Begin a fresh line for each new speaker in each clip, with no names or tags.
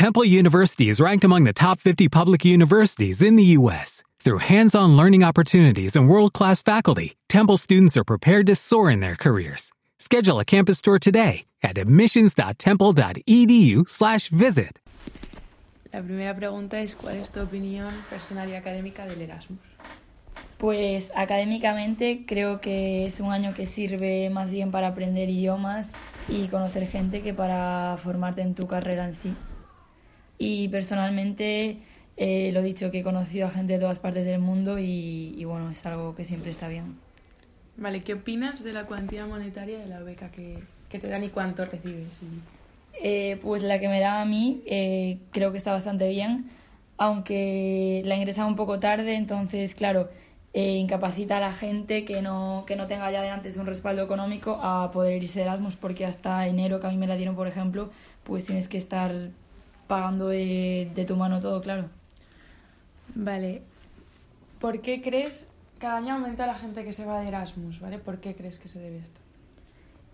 Temple University is ranked among the top 50 public universities in the U.S. Through hands-on learning opportunities and world-class faculty, Temple students are prepared to soar in their careers. Schedule a campus tour today at admissions.temple.edu/visit.
La primera pregunta es ¿cuál es tu opinión personal y académica del Erasmus?
Pues académicamente creo que es un año que sirve más bien para aprender idiomas y conocer gente que para formarte en tu carrera en sí. Y personalmente eh, lo dicho, que he conocido a gente de todas partes del mundo y, y bueno, es algo que siempre está bien.
Vale, ¿qué opinas de la cuantía monetaria de la beca que, que te dan y cuánto recibes?
Eh, pues la que me da a mí eh, creo que está bastante bien, aunque la ingresaba un poco tarde, entonces, claro, eh, incapacita a la gente que no, que no tenga ya de antes un respaldo económico a poder irse de Erasmus, porque hasta enero, que a mí me la dieron, por ejemplo, pues tienes que estar pagando de, de tu mano todo, claro.
Vale, ¿por qué crees cada año aumenta la gente que se va de Erasmus, ¿vale? ¿Por qué crees que se debe esto?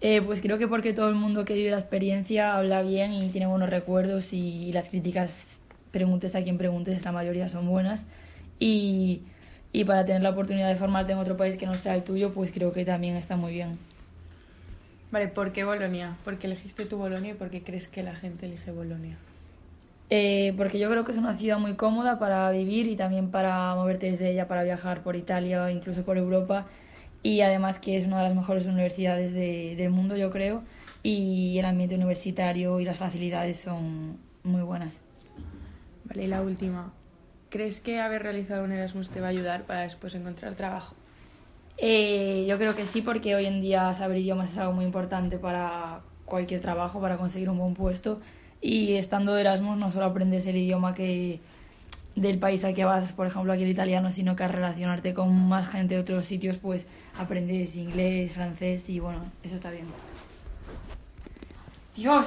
Eh, pues creo que porque todo el mundo que vive la experiencia habla bien y tiene buenos recuerdos y, las críticas, preguntes a quien preguntes, la mayoría son buenas. Y, y para tener la oportunidad de formarte en otro país que no sea el tuyo, pues creo que también está muy bien.
Vale, ¿por qué Bolonia? ¿Por qué elegiste tu Bolonia y por qué crees que la gente elige Bolonia?
Eh, porque yo creo que es una ciudad muy cómoda para vivir y también para moverte desde ella, para viajar por Italia o incluso por Europa. Y además que es una de las mejores universidades de, del mundo, yo creo. Y el ambiente universitario y las facilidades son muy buenas.
Vale, y la última. ¿Crees que haber realizado un Erasmus te va a ayudar para después encontrar trabajo?
Eh, yo creo que sí, porque hoy en día saber idiomas es algo muy importante para cualquier trabajo, para conseguir un buen puesto y estando de Erasmus no solo aprendes el idioma que del país al que vas, por ejemplo aquí el italiano, sino que al relacionarte con más gente de otros sitios, pues aprendes inglés, francés y bueno, eso está bien. Dios.